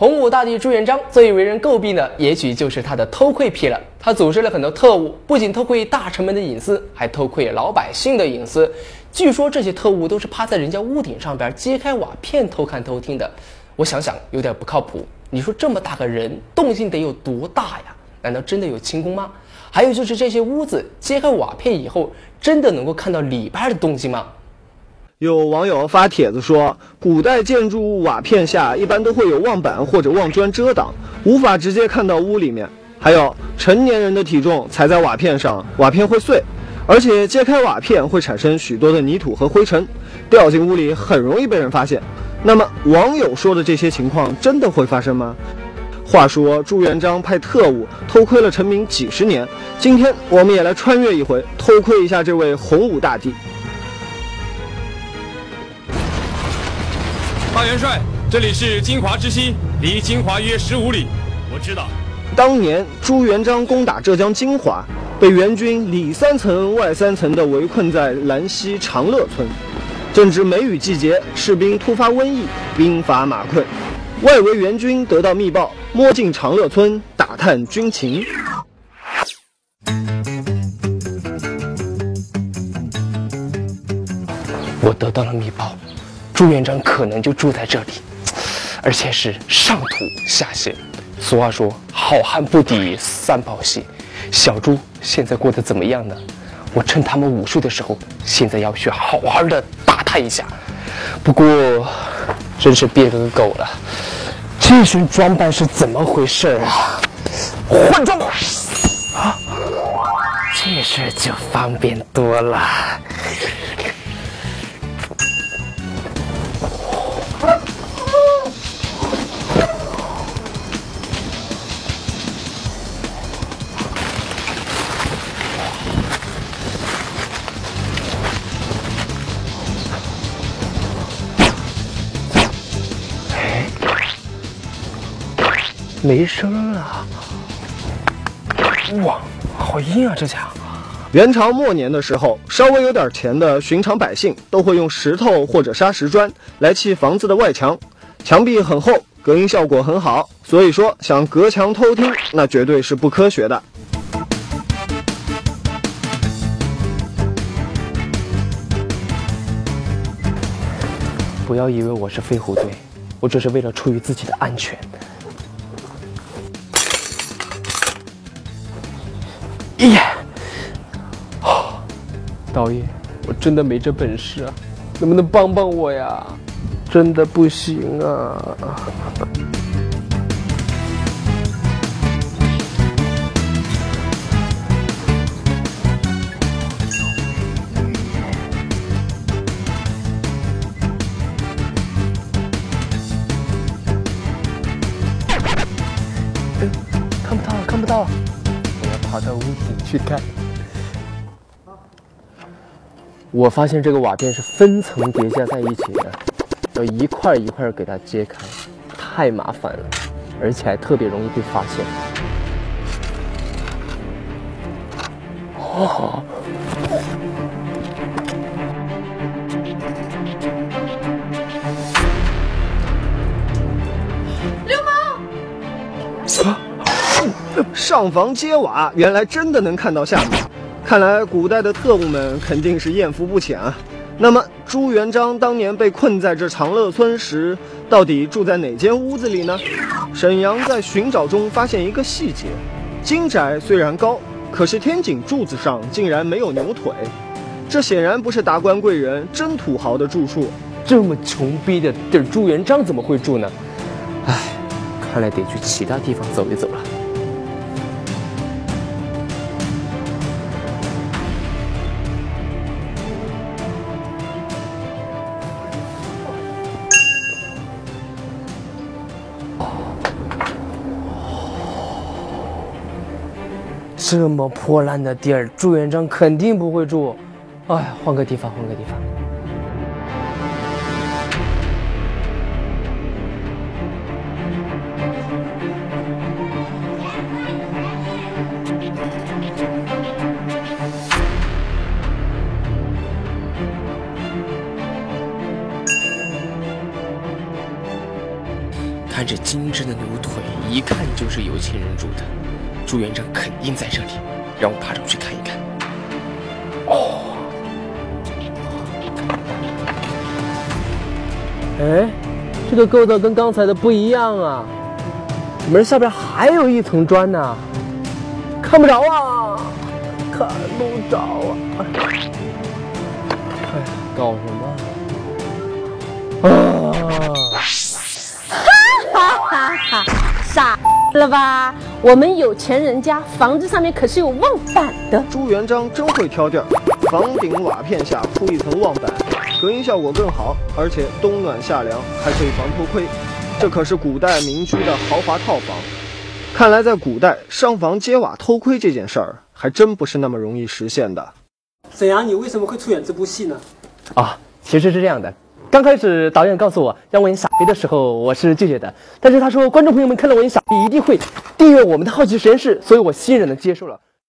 洪武大帝朱元璋最为人诟病的，也许就是他的偷窥癖了。他组织了很多特务，不仅偷窥大臣们的隐私，还偷窥老百姓的隐私。据说这些特务都是趴在人家屋顶上边揭开瓦片偷看偷听的。我想想，有点不靠谱。你说这么大个人，动静得有多大呀？难道真的有轻功吗？还有就是这些屋子揭开瓦片以后，真的能够看到里边的东西吗？有网友发帖子说，古代建筑物瓦片下一般都会有望板或者望砖遮挡，无法直接看到屋里面。还有成年人的体重踩在瓦片上，瓦片会碎，而且揭开瓦片会产生许多的泥土和灰尘，掉进屋里很容易被人发现。那么网友说的这些情况真的会发生吗？话说朱元璋派特务偷窥了臣民几十年，今天我们也来穿越一回，偷窥一下这位洪武大帝。大元帅，这里是金华之西，离金华约十五里。我知道，当年朱元璋攻打浙江金华，被元军里三层外三层的围困在兰溪长乐村。正值梅雨季节，士兵突发瘟疫，兵乏马困。外围援军得到密报，摸进长乐村打探军情。我得到了密报。朱元璋可能就住在这里，而且是上吐下泻。俗话说“好汉不抵三宝鞋”，小朱现在过得怎么样呢？我趁他们午睡的时候，现在要去好好的打探一下。不过，真是憋个狗了，这身装扮是怎么回事啊？换装啊，这事就方便多了。没声了，哇，好硬啊！这家。元朝末年的时候，稍微有点钱的寻常百姓都会用石头或者砂石砖来砌房子的外墙，墙壁很厚，隔音效果很好。所以说，想隔墙偷听，那绝对是不科学的。不要以为我是飞虎队，我只是为了出于自己的安全。导演，我真的没这本事啊，能不能帮帮我呀？真的不行啊！看不到了，看不到了。我要跑到屋顶去看。我发现这个瓦片是分层叠加在一起的，要一块一块给它揭开，太麻烦了，而且还特别容易被发现。哦，流氓！上房揭瓦，原来真的能看到下面。看来古代的特务们肯定是艳福不浅啊。那么朱元璋当年被困在这长乐村时，到底住在哪间屋子里呢？沈阳在寻找中发现一个细节：金宅虽然高，可是天井柱子上竟然没有牛腿，这显然不是达官贵人、真土豪的住处。这么穷逼的地儿，朱元璋怎么会住呢？唉，看来得去其他地方走一走了。这么破烂的地儿，朱元璋肯定不会住。哎，换个地方，换个地方。看这精致的牛腿，一看就是有钱人住的，朱元璋肯定在这里，让我爬上去看一看。哦，哎，这个构造跟刚才的不一样啊！门下边还有一层砖呢，看不着啊，看不着啊！哎，搞什么？啊！哈哈哈，傻了吧？我们有钱人家房子上面可是有望板的。朱元璋真会挑地儿，房顶瓦片下铺一层望板，隔音效果更好，而且冬暖夏凉，还可以防偷窥。这可是古代民居的豪华套房。看来在古代上房揭瓦偷窥这件事儿，还真不是那么容易实现的。沈阳，你为什么会出演这部戏呢？啊，其实是这样的。刚开始导演告诉我让我演傻逼的时候，我是拒绝的。但是他说观众朋友们看到我演傻逼，一定会订阅我们的好奇实验室，所以我欣然的接受了。